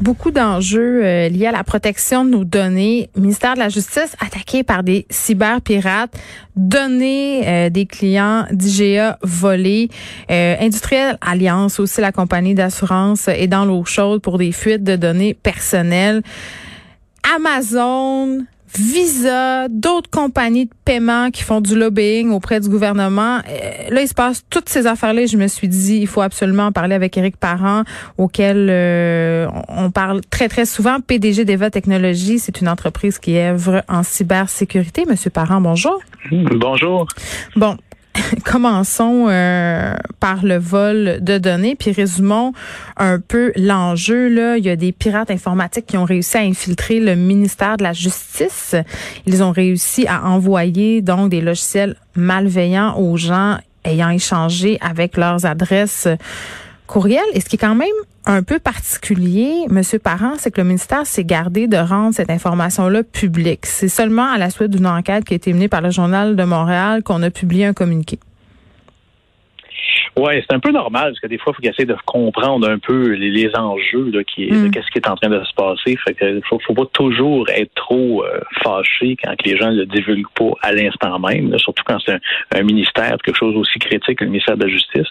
Beaucoup d'enjeux euh, liés à la protection de nos données. Ministère de la Justice attaqué par des cyberpirates, données euh, des clients d'IGA volés, euh, Industriel Alliance aussi la compagnie d'assurance est dans l'eau chaude pour des fuites de données personnelles. Amazon, Visa, d'autres compagnies de paiement qui font du lobbying auprès du gouvernement. Euh, là, il se passe toutes ces affaires-là. Je me suis dit, il faut absolument en parler avec Éric Parent, auquel euh, on parle très, très souvent. PDG d'Eva Technologies, c'est une entreprise qui œuvre en cybersécurité. Monsieur Parent, bonjour. Bonjour. Bon, commençons euh, par le vol de données, puis résumons un peu l'enjeu. Là, il y a des pirates informatiques qui ont réussi à infiltrer le ministère de la Justice. Ils ont réussi à envoyer donc des logiciels malveillants aux gens ayant échangé avec leurs adresses courriel. Et ce qui est quand même un peu particulier, Monsieur Parent, c'est que le ministère s'est gardé de rendre cette information-là publique. C'est seulement à la suite d'une enquête qui a été menée par le Journal de Montréal qu'on a publié un communiqué. Oui, c'est un peu normal parce que des fois, il faut qu'il essaie de comprendre un peu les, enjeux là, qui, de qu'est-ce qui est en train de se passer. Fait que faut, faut pas toujours être trop euh, fâché quand les gens le divulguent pas à l'instant même, surtout quand c'est un, ministère, quelque chose aussi critique que le ministère de la Justice.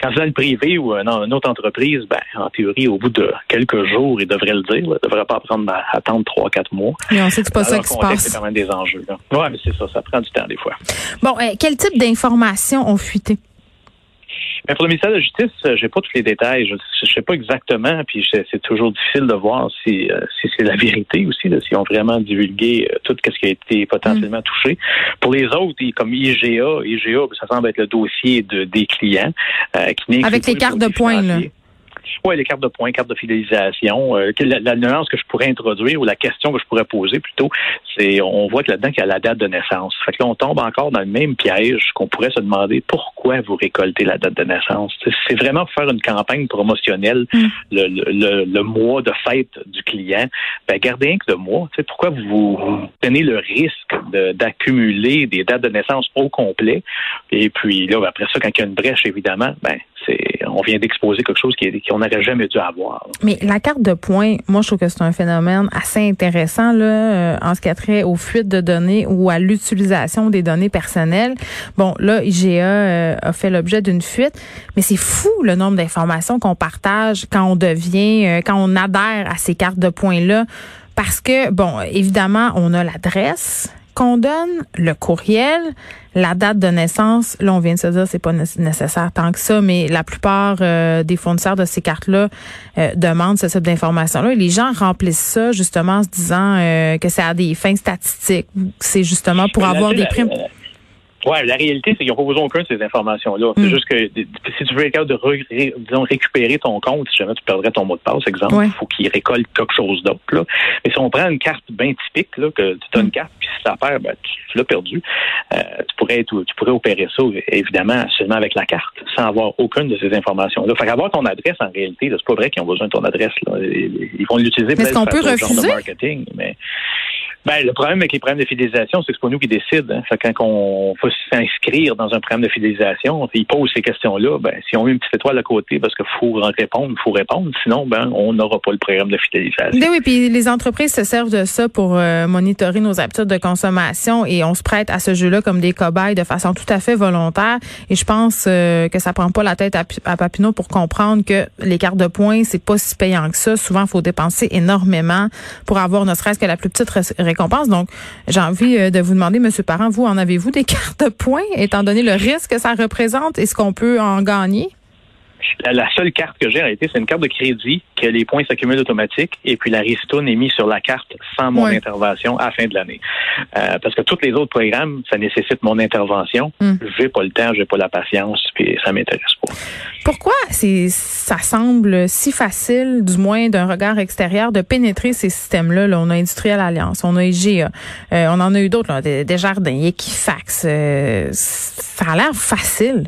Quand c'est dans le privé ou une, autre entreprise, ben, en théorie, au bout de quelques jours, ils devraient le dire. Ils ne devraient pas prendre à attendre trois, quatre mois. Mais on sait que c'est pas ça qui se passe. C'est quand même des enjeux. Oui, mais c'est ça, ça prend du temps des fois. Bon, euh, quel type d'informations ont fuité? Mais pour le ministère de la Justice, euh, j'ai pas tous les détails. Je ne sais pas exactement, puis c'est toujours difficile de voir si, euh, si c'est la vérité aussi, là, s'ils ont vraiment divulgué euh, tout ce qui a été potentiellement mm. touché. Pour les autres, comme IGA, IGA, ça semble être le dossier de, des clients. qui Avec les cartes de points, là. Oui, les cartes de points, cartes de fidélisation. Euh, la, nuance que je pourrais introduire ou la question que je pourrais poser plutôt, c'est on voit que là-dedans qu'il y a la date de naissance. Fait que là, on tombe encore dans le même piège qu'on pourrait se demander pourquoi vous récoltez la date de naissance. C'est vraiment faire une campagne promotionnelle mm. le, le, mois de fête du client. Ben, gardez un que le mois. Pourquoi vous, vous prenez le risque d'accumuler des dates de naissance au complet? Et puis là, après ça, quand il y a une brèche, évidemment, ben on vient d'exposer quelque chose qu'on n'aurait jamais dû avoir. Mais la carte de points, moi, je trouve que c'est un phénomène assez intéressant là, euh, en ce qui a trait aux fuites de données ou à l'utilisation des données personnelles. Bon, là, IGA euh, a fait l'objet d'une fuite, mais c'est fou le nombre d'informations qu'on partage quand on devient, euh, quand on adhère à ces cartes de points-là. Parce que, bon, évidemment, on a l'adresse qu'on donne, le courriel, la date de naissance, là on vient de se dire c'est pas nécessaire tant que ça, mais la plupart euh, des fournisseurs de ces cartes-là euh, demandent ce type d'informations-là. Et les gens remplissent ça justement en se disant euh, que c'est à des fins statistiques, c'est justement pour avoir des primes. Oui, la réalité, c'est qu'ils n'ont pas besoin aucun de ces informations-là. C'est mm. juste que si tu veux être capable de disons, récupérer ton compte, si jamais tu perdrais ton mot de passe, exemple, il faut qu'il récolte quelque chose d'autre. Là. Mais si on prend une carte bien typique, là, que tu as une mm. carte, puis si ça perd, ben, tu, l'as perdu, euh, tu, pourrais, tu, pourrais opérer ça, évidemment, seulement avec la carte, sans avoir aucune de ces informations-là. Fait qu'avoir ton adresse, en réalité, c'est pas vrai qu'ils ont besoin de ton adresse. Là. Ils vont l'utiliser pour qu'on peut refuser? de marketing, mais ben, le problème avec les problèmes de fidélisation, c'est que c'est pas nous qui décident. Hein. Quand on va s'inscrire dans un programme de fidélisation, ils posent ces questions-là, ben, si on met une petite étoile à côté parce qu'il faut répondre, il faut répondre. Sinon, ben, on n'aura pas le programme de fidélisation. Ben oui, puis les entreprises se servent de ça pour euh, monitorer nos habitudes de consommation et on se prête à ce jeu-là comme des cobayes de façon tout à fait volontaire. Et je pense euh, que ça prend pas la tête à, à Papineau pour comprendre que les cartes de points, c'est pas si payant que ça. Souvent, il faut dépenser énormément pour avoir ne serait-ce que la plus petite Donc, j'ai envie euh, de vous demander, Monsieur Parent, vous en avez-vous des cartes de points, étant donné le risque que ça représente et ce qu'on peut en gagner? La, seule carte que j'ai en réalité, c'est une carte de crédit que les points s'accumulent automatiques et puis la ristourne est mise sur la carte sans mon intervention à la fin de l'année. Euh, parce que tous les autres programmes, ça nécessite mon intervention. Je hmm. J'ai pas le temps, j'ai pas la patience, puis ça m'intéresse pas. Pourquoi c'est ça semble si facile, du moins d'un regard extérieur, de pénétrer ces systèmes-là? Là, on a Industrial Alliance, on a IGA, euh, on en a eu d'autres, des, des, jardins, Equifax. Euh, ça a l'air facile.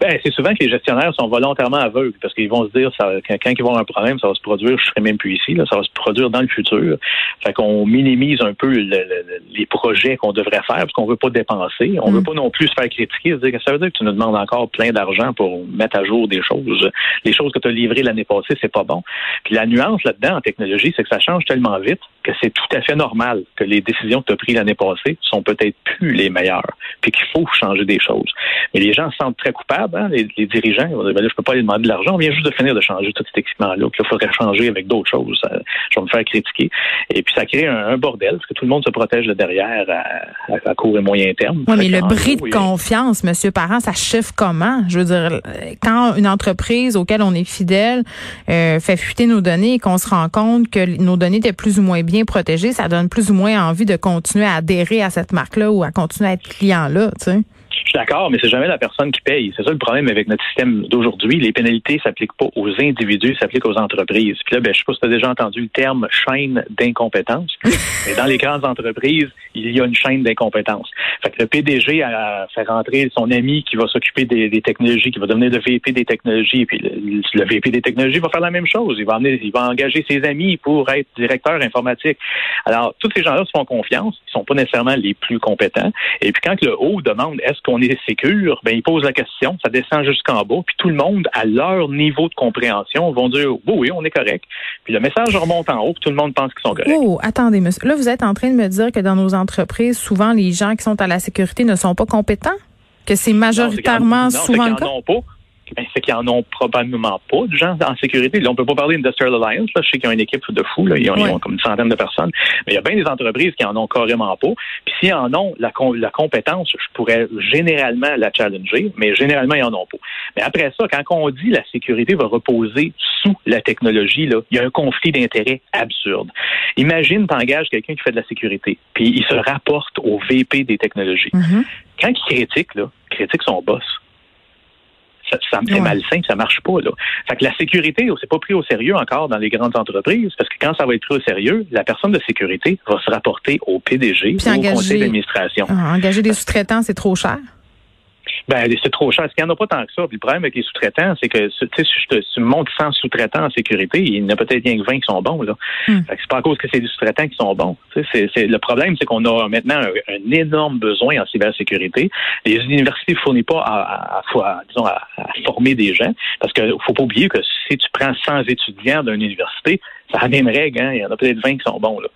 Ben, c'est souvent que les gestionnaires sont volontairement aveugles parce qu'ils vont se dire ça, quand, quand ils vont avoir un problème, ça va se produire, je serai même plus ici, là, ça va se produire dans le futur. Fait qu'on minimise un peu le, le, les projets qu'on devrait faire parce qu'on veut pas dépenser. On Mm. veut pas non plus se faire critiquer, se dire que ça veut dire que tu nous demandes encore plein d'argent pour mettre à jour des choses. Les choses que tu as livrées l'année passée, c'est pas bon. Puis la nuance là-dedans en technologie, c'est que ça change tellement vite que c'est tout à fait normal que les décisions que tu as prises l'année passée sont peut-être plus les meilleures, puis qu'il faut changer des choses. Mais les gens se sentent très coupables, hein, les, les dirigeants. Ils vont dire, ben là, je peux pas aller demander de l'argent. On vient juste de finir de changer tout cet équipement-là. Il faudrait changer avec d'autres choses. Ça- je vais me faire critiquer. Et puis ça crée un, un bordel, parce que tout le monde se protège de derrière à, à- à court et moyen terme. Oui, mais le bris de confiance, Monsieur Parent, ça chiffre comment? Je veux dire, quand une entreprise auquel on est fidèle euh, fait fuiter nos données et qu'on se rend compte que nos données étaient plus ou moins bien protégées, ça donne plus ou moins envie de continuer à adhérer à cette marque-là ou à continuer à être client-là, tu sais. Je suis d'accord, mais c'est jamais la personne qui paye. C'est ça le problème avec notre système d'aujourd'hui. Les pénalités s'appliquent pas aux individus, s'appliquent aux entreprises. Puis là, ben, je sais pas si tu as déjà entendu le terme chaîne d'incompétence. mais dans les grandes entreprises, il y a une chaîne d'incompétence. Fait que le PDG a fait rentrer son ami qui va s'occuper des, des technologies, qui va devenir le VP des technologies, puis le, le VP des technologies va faire la même chose. Il va amener, il va engager ses amis pour être directeur informatique. Alors, tous ces gens-là se font confiance. Ils sont pas nécessairement les plus compétents. Et puis quand le haut demande est-ce qu'on est sécure, ben il pose la question, ça descend jusqu'en bas, puis tout le monde, à leur niveau de compréhension, vont dire oui, oui, on est correct. Puis le message remonte en haut, puis tout le monde pense qu'ils sont corrects. Oh, attendez, monsieur. Là, vous êtes en train de me dire que dans nos entreprises, souvent, les gens qui sont à la sécurité ne sont pas compétents? Que c'est majoritairement Non, souvent le cas? pas. Ben, c'est qu'ils en ont probablement pas de gens en sécurité. Là, on peut pas parler d'Industrial Alliance. Là. Je sais qu'ils ont une équipe de fous. Là. Ils, ont, ils Ouais. ont comme une centaine de personnes. Mais il y a bien des entreprises qui en ont carrément pas. Puis s'ils en ont la, com- la compétence, je pourrais généralement la challenger, mais généralement, ils en ont pas. Mais après ça, quand on dit la sécurité va reposer sous la technologie, là, il y a un conflit d'intérêts absurde. Imagine, t'engages quelqu'un qui fait de la sécurité, puis il se rapporte au VP des technologies. Mhm. Quand il critique, là, il critique son boss. Ça, ça me fait Ouais. malsain, ça marche pas. Là. Fait que la sécurité, c'est pas pris au sérieux encore dans les grandes entreprises, parce que quand ça va être pris au sérieux, la personne de sécurité va se rapporter au PDG ou au conseil d'administration. Ah, engager des sous-traitants, c'est trop cher? Ben, c'est trop cher. Parce qu'il n'y en a pas tant que ça. Puis le problème avec les sous-traitants, c'est que si je te si montres 100 sous-traitants en sécurité, il y en a peut-être rien que 20 qui sont bons. Là. Fait que c'est pas à cause que c'est des sous-traitants qui sont bons. C'est, c'est- le problème, c'est qu'on a maintenant un, un énorme besoin en cybersécurité. Les universités ne fournissent pas à, à- à- disons, à, à former des gens. Parce qu'il faut pas oublier que si tu prends 100 étudiants d'une université, ça a la même règle. Hein? Il y en a peut-être 20 qui sont bons. Là.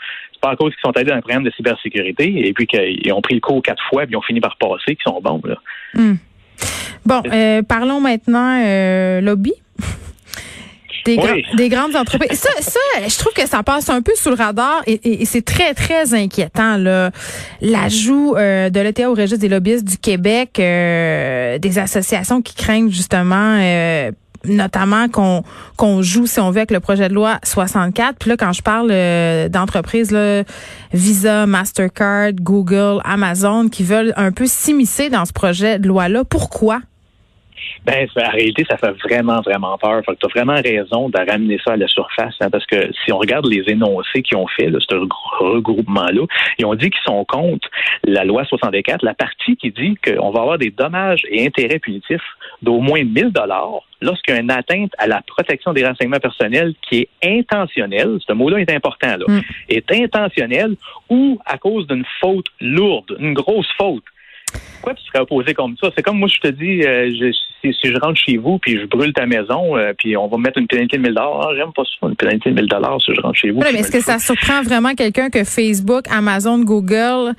C'est pas à cause qu'ils sont allés dans un programme de cybersécurité et puis qu'ils ont pris le cours quatre fois puis ils ont fini par passer qu'ils sont bons. Là. Hmm. Bon, euh, parlons maintenant euh, lobby. Des, Oui. gra- des grandes entreprises. Ça, ça, je trouve que ça passe un peu sous le radar et, et- et c'est très, très inquiétant. là. L'ajout euh, de l'ETA au registre des lobbyistes du Québec, euh, des associations qui craignent justement euh, notamment qu'on qu'on joue, si on veut, avec le projet de loi 64. Puis là, quand je parle euh, d'entreprises, là, Visa, Mastercard, Google, Amazon, qui veulent un peu s'immiscer dans ce projet de loi-là, pourquoi? Ben, en réalité, ça fait vraiment, vraiment peur. Fait que tu as vraiment raison de ramener ça à la surface, hein, parce que si on regarde les énoncés qu'ils ont fait, là, ce regrou- regroupement-là, ils ont dit qu'ils sont contre la loi 64, la partie qui dit qu'on va avoir des dommages et intérêts punitifs d'au moins 1000 dollars lorsqu'il y a une atteinte à la protection des renseignements personnels qui est intentionnelle, ce mot-là est important, là, Mm. est intentionnelle ou à cause d'une faute lourde, une grosse faute. Pourquoi tu serais opposé comme ça? C'est comme moi, je te dis, euh, je- si, si je rentre chez vous puis je brûle ta maison, euh, puis on va me mettre une pénalité de 1000 Ah, j'aime pas ça, une pénalité de 1000 si je rentre chez vous. Puis mais est-ce que ça surprend vraiment quelqu'un que Facebook, Amazon, Google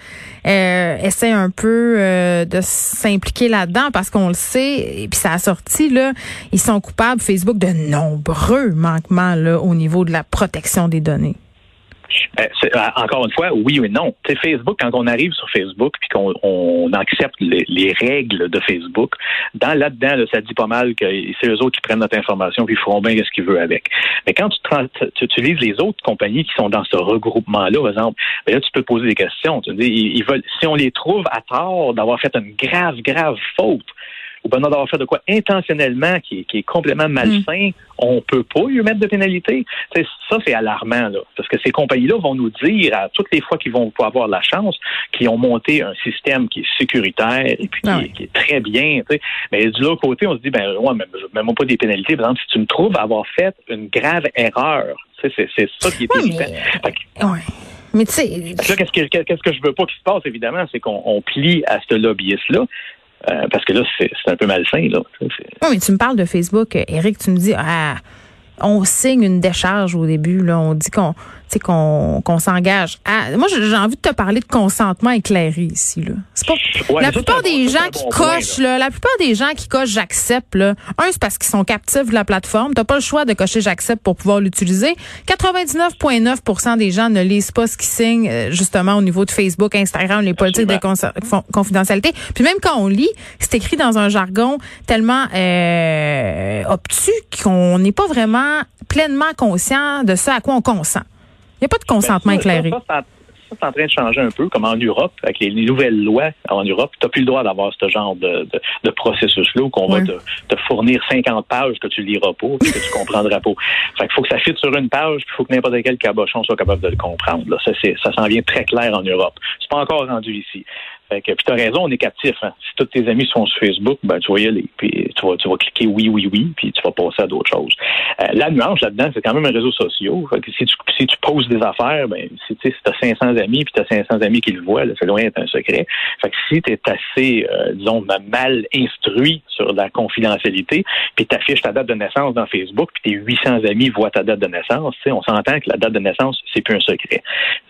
euh, essaie un peu euh, de s'impliquer là-dedans? Parce qu'on le sait, et puis ça a sorti, là, ils sont coupables, Facebook, de nombreux manquements là, au niveau de la protection des données. Euh, euh, encore une fois, oui ou non. Tu sais, Facebook, quand on arrive sur Facebook puis qu'on on accepte les, les règles de Facebook, dans là-dedans, là, ça dit pas mal que c'est eux autres qui prennent notre information puis ils feront bien ce qu'ils veulent avec. Mais quand tu, tu utilises les autres compagnies qui sont dans ce regroupement-là, par exemple, ben là, tu peux poser des questions. Tu dis, ils veulent, si on les trouve à tort d'avoir fait une grave, grave faute, ou ben d'avoir fait de quoi intentionnellement qui, est complètement malsain, mm. on peut pas lui mettre de pénalité. ça, c'est alarmant, là, parce que ces compagnies-là vont nous dire à toutes les fois qu'ils vont avoir la chance, qu'ils ont monté un système qui est sécuritaire et puis qui, ah est, très bien. Mais du l'autre côté, on se dit, ben ouais, mais même pas des pénalités. Par exemple, si tu me trouves avoir fait une grave erreur, c'est ça qui est ouais, Mais tu sais. Qu'est-ce que, qu'est-ce que je veux pas qu'il se passe, évidemment, c'est qu'on plie à ce lobbyiste-là. Euh, parce que là, c'est un peu malsain. Là. Oui, mais tu me parles de Facebook. Eric, tu me dis, ah, on signe une décharge au début. Là, on dit qu'on qu'on qu'on s'engage. Moi, j'ai envie de te parler de consentement éclairé ici. Là. C'est pas la plupart des gens qui cochent, là. la plupart des gens qui cochent j'accepte. Là. Un, c'est parce qu'ils sont captifs de la plateforme. T'as pas le choix de cocher j'accepte pour pouvoir l'utiliser. 99,9% des gens ne lisent pas ce qu'ils signent euh, justement au niveau de Facebook, Instagram, les politiques de confidentialité. Puis même quand on lit, c'est écrit dans un jargon tellement euh, obtus qu'on n'est pas vraiment pleinement conscient de ce à quoi on consent. Il n'y a pas de consentement ben, éclairé. Ça, c'est en train de changer un peu, comme en Europe, avec les, nouvelles lois en Europe. Tu n'as plus le droit d'avoir ce genre de, de, processus-là où qu'on va te, te, fournir 50 pages que tu liras pas, que tu comprendras pas. Fait qu'il faut que ça fitte sur une page, puis il faut que n'importe quel cabochon soit capable de le comprendre. Là. Ça, ça s'en vient très clair en Europe. C'est pas encore rendu ici. Fait que, puis t'as raison, on est captif. Hein. Si tous tes amis sont sur Facebook, ben tu vas y aller. Puis tu vas, tu vas cliquer oui, oui, oui, puis tu vas passer à d'autres choses. Euh, la nuance là-dedans, c'est quand même un réseau social. Fait que si tu si tu poses des affaires, ben si tu as 500 amis, puis tu as 500 amis qui le voient, c'est loin d'être un secret. Fait que si tu es assez, euh, disons, mal instruit sur la confidentialité, puis tu affiches ta date de naissance dans Facebook, puis tes 800 amis voient ta date de naissance, on s'entend que la date de naissance, c'est plus un secret.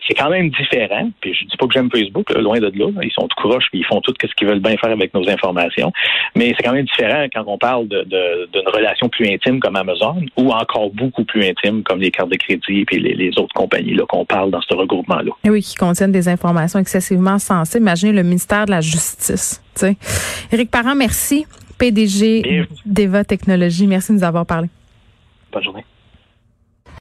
C'est quand même différent, puis je dis pas que j'aime Facebook, loin de là. Ils sont croche, puis ils font tout ce qu'ils veulent bien faire avec nos informations. Mais c'est quand même différent quand on parle d'une de, relation plus intime comme Amazon ou encore beaucoup plus intime comme les cartes de crédit et les, autres compagnies qu'on parle dans ce regroupement-là. Oui, qui contiennent des informations excessivement sensibles. Imaginez le ministère de la Justice. sais. Éric Parent, merci. PDG d'Eva Technologies. Merci de nous avoir parlé. Bonne journée.